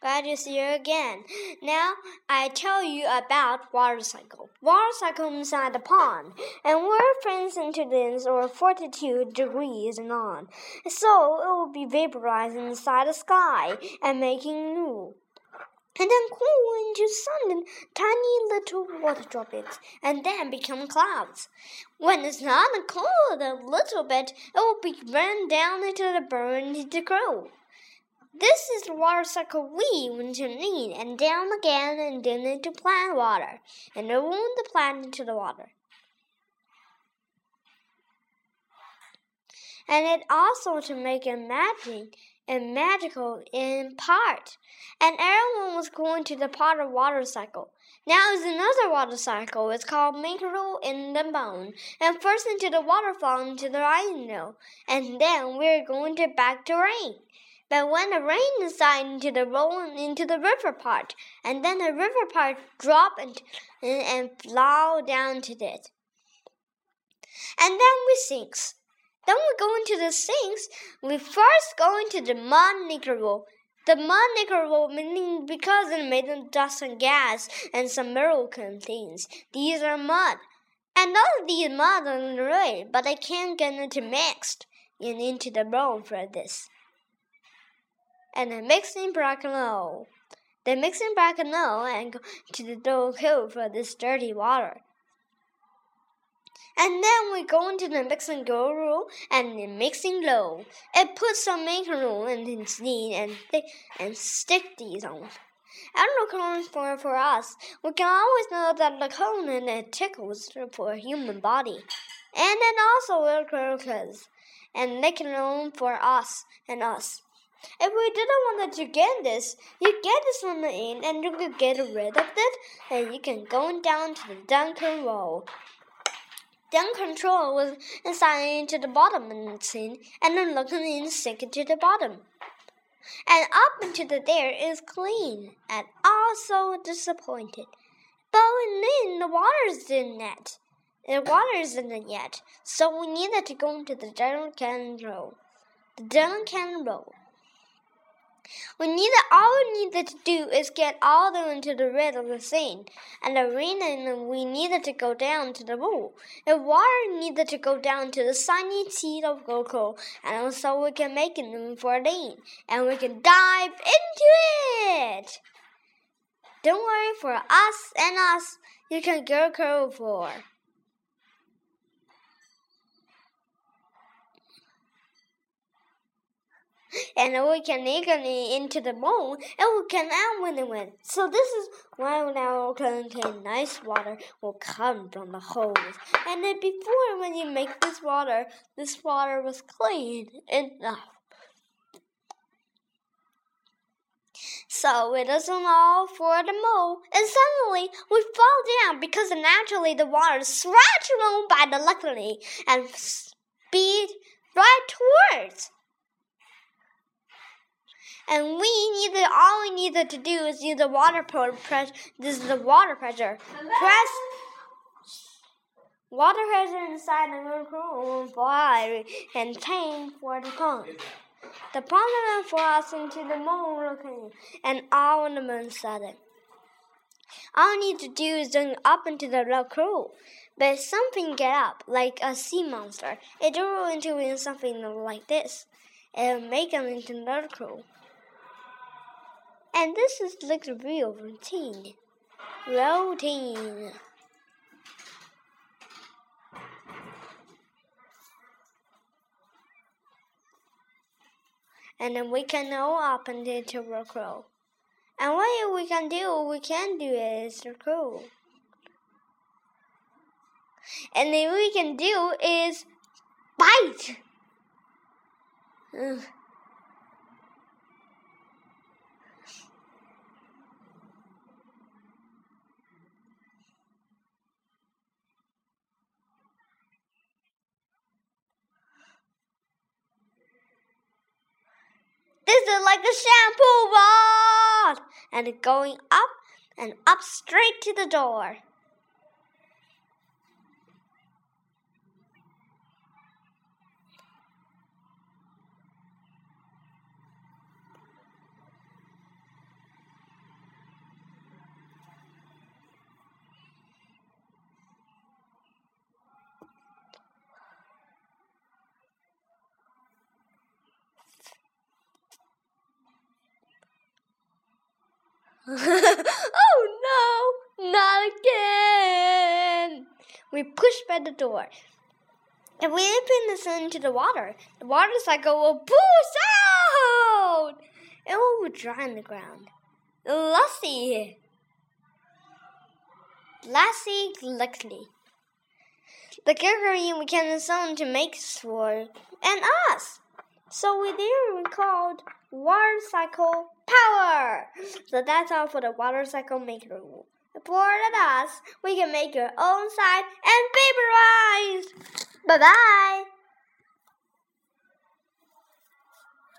Glad to see you again. Now I tell you about water cycle. Water cycle inside the pond, and we're friends into this or 42 degrees and on. So it will be vaporized inside the sky and making new and then cool into sun tiny little water droplets, and then become clouds. When it's not cold a little bit, it will be run down into the burn into the grow. This is the water cycle we want to need, and down again and then into plant water, and then the plant into the water. And it also to make it magic and magical in part. And everyone was going to the Potter water cycle. Now is another water cycle. It's called Micro in the Bone. And first into the waterfall into the rhino. And then we're going to back to rain. But when the rain inside into the roll into the river part, and then the river part drop and and, and flow down to it. And then we sinks. Then we go into the sinks. We first go into the mud knickerbock. The mud knickerbock meaning because it made of dust and gas and some mineral things. These are mud. And all of these mud are great, but I can't get into mixed and into the bowl for this. And mixing brackano. The mixing brackano and go to the door for this dirty water. And then we go into the mixing go room and the mixing low. It puts some room and then steam and and stick these on. And the cone for for us. We can always know that the cone and it tickles for human body. And then also will crocus. And they room for us and us. If we didn't want to get this, you get this on the end and you can get rid of it and you can go down to the Duncan roll. Then control was assigned into the bottom and scene, and then looking in sink into the bottom. And up into the there is clean, and also disappointed. But then the water's in it. The water isn't in yet, so we needed to go into the general cannon roll. The general cannon roll. We needed all we needed to do is get all the way into the red of the scene, and the rain and we needed to go down to the pool. The water needed to go down to the sunny seed of cocoa, and so we can make it for Dean, and we can dive into it. Don't worry, for us and us, you can go for. And we can it into the moon, and we can add when it went. So this is why now contain nice water will come from the holes. And then before when you make this water, this water was clean enough. So it isn't all for the mole, and suddenly we fall down because naturally the water is scratched along by the luckily and speed right towards. And we needed all we needed to do is use the water pressure. This is the water pressure. Press water pressure inside the room fire and tank for the pond. The went for us into the moon looking, and all on the moon side. All we need to do is jump up into the low crew. But something get up, like a sea monster. It drew into something like this. and make them into another crew. And this is like the real routine. Routine. And then we can and into the crow. And what we can do, we can do is crow. And then we can do is bite. Ugh. This is like a shampoo rod! And going up and up straight to the door. oh no, not again! We push by the door. If we open this into the water, the water cycle will push out! It will dry on the ground. Lassie! Lassie Gluckly. The Gregorian began the sun to make sword and us. So we then called water cycle power. So that's all for the water cycle maker rule. For us, we can make your own side and vaporize. Bye bye.